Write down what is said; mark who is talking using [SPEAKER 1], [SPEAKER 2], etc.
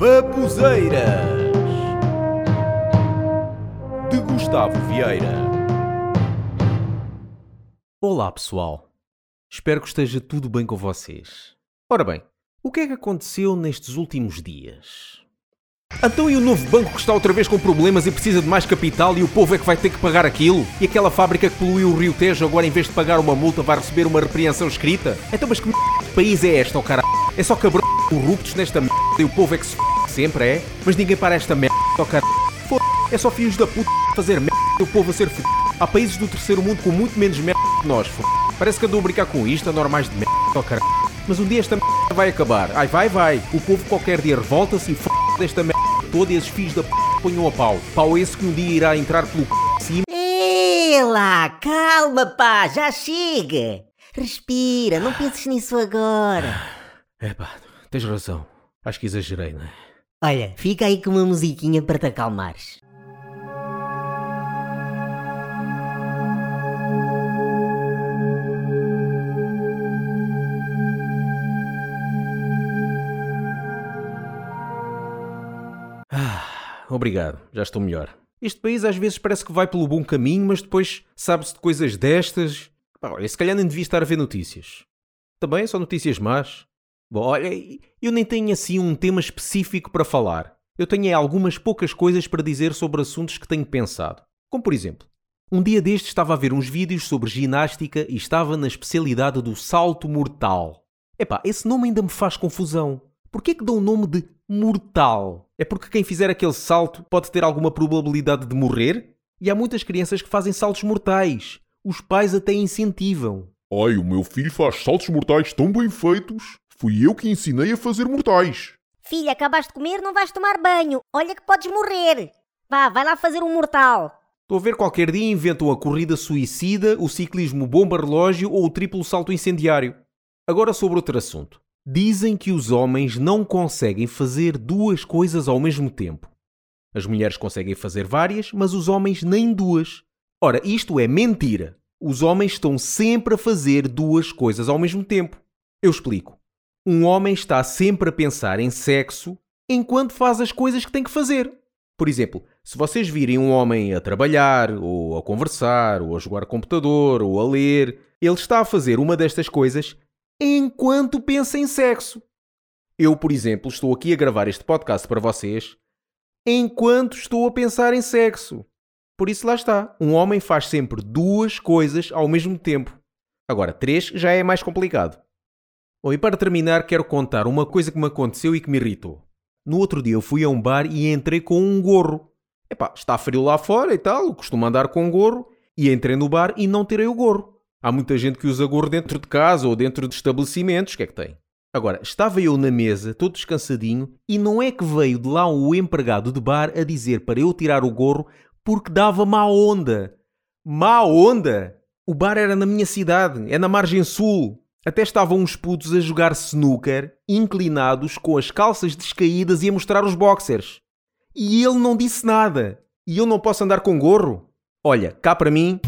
[SPEAKER 1] Babuzeiras de Gustavo Vieira.
[SPEAKER 2] Olá pessoal, espero que esteja tudo bem com vocês. Ora bem, o que é que aconteceu nestes últimos dias? Então e o novo banco que está outra vez com problemas e precisa de mais capital e o povo é que vai ter que pagar aquilo? E aquela fábrica que poluiu o Rio Tejo agora em vez de pagar uma multa vai receber uma repreensão escrita? Então mas que m... de país é este, oh cara? É só cabrão corruptos nesta merda e o povo é que se f... sempre, é? Mas ninguém para esta merda, oh? Foda é só filhos da puta fazer merda e o povo a ser f... Há países do terceiro mundo com muito menos merda que nós, f... Parece que andou a brincar com isto, anormais de merda, oh cara? Mas um dia esta merda vai acabar. Ai, vai, vai. O povo qualquer dia revolta-se e f... desta merda toda e esses filhos da p... ponham a pau. Pau esse que um dia irá entrar pelo c... cima.
[SPEAKER 3] Ela, calma, pá, já chega. Respira, não penses nisso agora.
[SPEAKER 2] É pá, tens razão. Acho que exagerei, não é?
[SPEAKER 3] Olha, fica aí com uma musiquinha para te acalmares.
[SPEAKER 2] Ah, obrigado, já estou melhor. Este país às vezes parece que vai pelo bom caminho, mas depois sabe-se de coisas destas. Pá, olha, se calhar nem devia estar a ver notícias. Também só notícias más. Bom, olha, eu nem tenho assim um tema específico para falar. Eu tenho é algumas poucas coisas para dizer sobre assuntos que tenho pensado. Como por exemplo, um dia destes estava a ver uns vídeos sobre ginástica e estava na especialidade do salto mortal. Epá, esse nome ainda me faz confusão. Porquê que dão o nome de mortal? É porque quem fizer aquele salto pode ter alguma probabilidade de morrer? E há muitas crianças que fazem saltos mortais. Os pais até incentivam.
[SPEAKER 4] Ai, o meu filho faz saltos mortais tão bem feitos. Fui eu que ensinei a fazer mortais.
[SPEAKER 5] Filha, acabaste de comer, não vais tomar banho. Olha que podes morrer. Vá, vai lá fazer um mortal.
[SPEAKER 2] Estou a ver qualquer dia inventam a corrida suicida, o ciclismo bomba-relógio ou o triplo salto incendiário. Agora sobre outro assunto. Dizem que os homens não conseguem fazer duas coisas ao mesmo tempo. As mulheres conseguem fazer várias, mas os homens nem duas. Ora, isto é mentira. Os homens estão sempre a fazer duas coisas ao mesmo tempo. Eu explico. Um homem está sempre a pensar em sexo enquanto faz as coisas que tem que fazer. Por exemplo, se vocês virem um homem a trabalhar, ou a conversar, ou a jogar computador, ou a ler, ele está a fazer uma destas coisas enquanto pensa em sexo. Eu, por exemplo, estou aqui a gravar este podcast para vocês enquanto estou a pensar em sexo. Por isso lá está. Um homem faz sempre duas coisas ao mesmo tempo. Agora, três já é mais complicado. Bom, e para terminar, quero contar uma coisa que me aconteceu e que me irritou. No outro dia eu fui a um bar e entrei com um gorro. Epá, está frio lá fora e tal, costumo andar com gorro, e entrei no bar e não tirei o gorro. Há muita gente que usa gorro dentro de casa ou dentro de estabelecimentos, o que é que tem? Agora, estava eu na mesa, todo descansadinho, e não é que veio de lá o empregado de bar a dizer para eu tirar o gorro porque dava má onda. Má onda? O bar era na minha cidade, é na margem sul. Até estavam uns putos a jogar snooker, inclinados, com as calças descaídas e a mostrar os boxers. E ele não disse nada. E eu não posso andar com gorro? Olha, cá para mim,